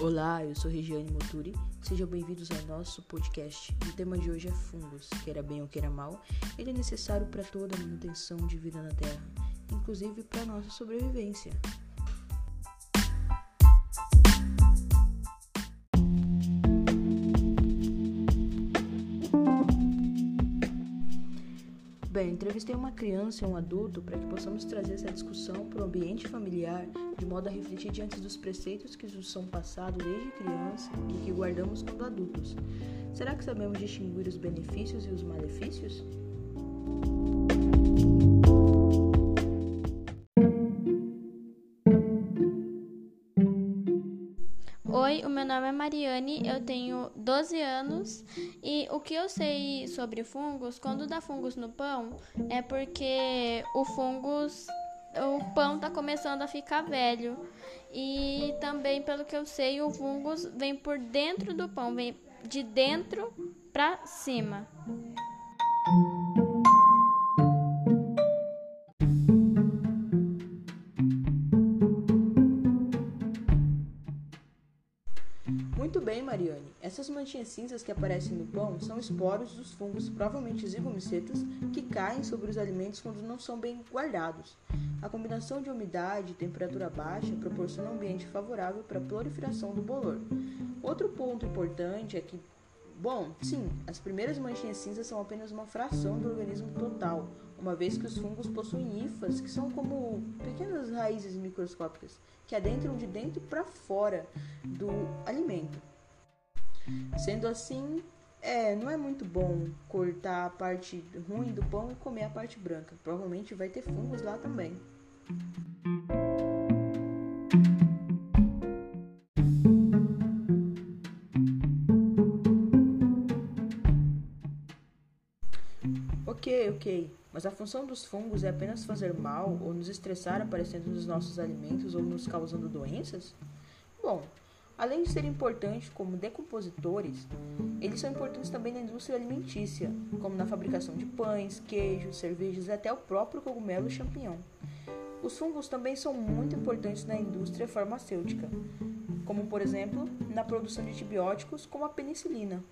Olá, eu sou Regiane Moturi. Sejam bem-vindos ao nosso podcast. O tema de hoje é fungos. Queira bem ou queira mal, ele é necessário para toda a manutenção de vida na Terra, inclusive para nossa sobrevivência. Bem, entrevistei uma criança e um adulto para que possamos trazer essa discussão para o ambiente familiar, de modo a refletir diante dos preceitos que nos são passados desde criança e que guardamos quando adultos. Será que sabemos distinguir os benefícios e os malefícios? Oi, o meu nome é Mariane, eu tenho 12 anos e o que eu sei sobre fungos, quando dá fungos no pão, é porque o fungos, o pão tá começando a ficar velho. E também, pelo que eu sei, o fungos vem por dentro do pão, vem de dentro para cima. Muito bem, Mariane. Essas manchinhas cinzas que aparecem no pão são esporos dos fungos, provavelmente zigomicetas, que caem sobre os alimentos quando não são bem guardados. A combinação de umidade e temperatura baixa proporciona um ambiente favorável para a proliferação do bolor. Outro ponto importante é que Bom, sim, as primeiras manchinhas cinzas são apenas uma fração do organismo total, uma vez que os fungos possuem hifas, que são como pequenas raízes microscópicas, que adentram de dentro para fora do alimento. Sendo assim, é, não é muito bom cortar a parte ruim do pão e comer a parte branca. Provavelmente vai ter fungos lá também. Ok, ok. Mas a função dos fungos é apenas fazer mal ou nos estressar aparecendo nos nossos alimentos ou nos causando doenças? Bom, além de serem importantes como decompositores, eles são importantes também na indústria alimentícia, como na fabricação de pães, queijos, cervejas e até o próprio cogumelo champignon. Os fungos também são muito importantes na indústria farmacêutica, como por exemplo na produção de antibióticos como a penicilina.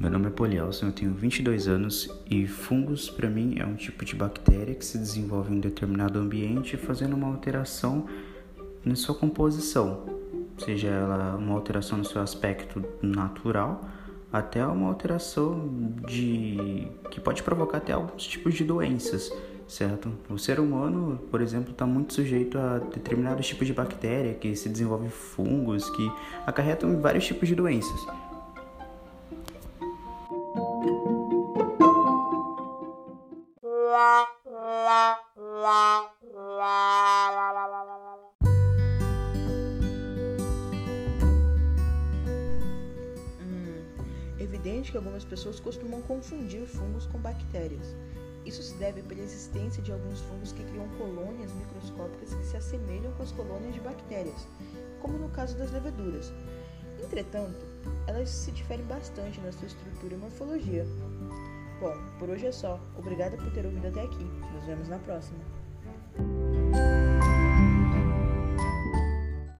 Meu nome é Polielson, eu tenho 22 anos e fungos para mim é um tipo de bactéria que se desenvolve em um determinado ambiente fazendo uma alteração na sua composição, seja ela uma alteração no seu aspecto natural até uma alteração de que pode provocar até alguns tipos de doenças, certo? O ser humano, por exemplo, está muito sujeito a determinados tipos de bactéria que se desenvolvem fungos que acarretam vários tipos de doenças. Hum, evidente que algumas pessoas costumam confundir fungos com bactérias. Isso se deve pela existência de alguns fungos que criam colônias microscópicas que se assemelham com as colônias de bactérias, como no caso das leveduras. Entretanto, elas se diferem bastante na sua estrutura e morfologia. Bom, por hoje é só. Obrigada por ter ouvido até aqui. Nos vemos na próxima.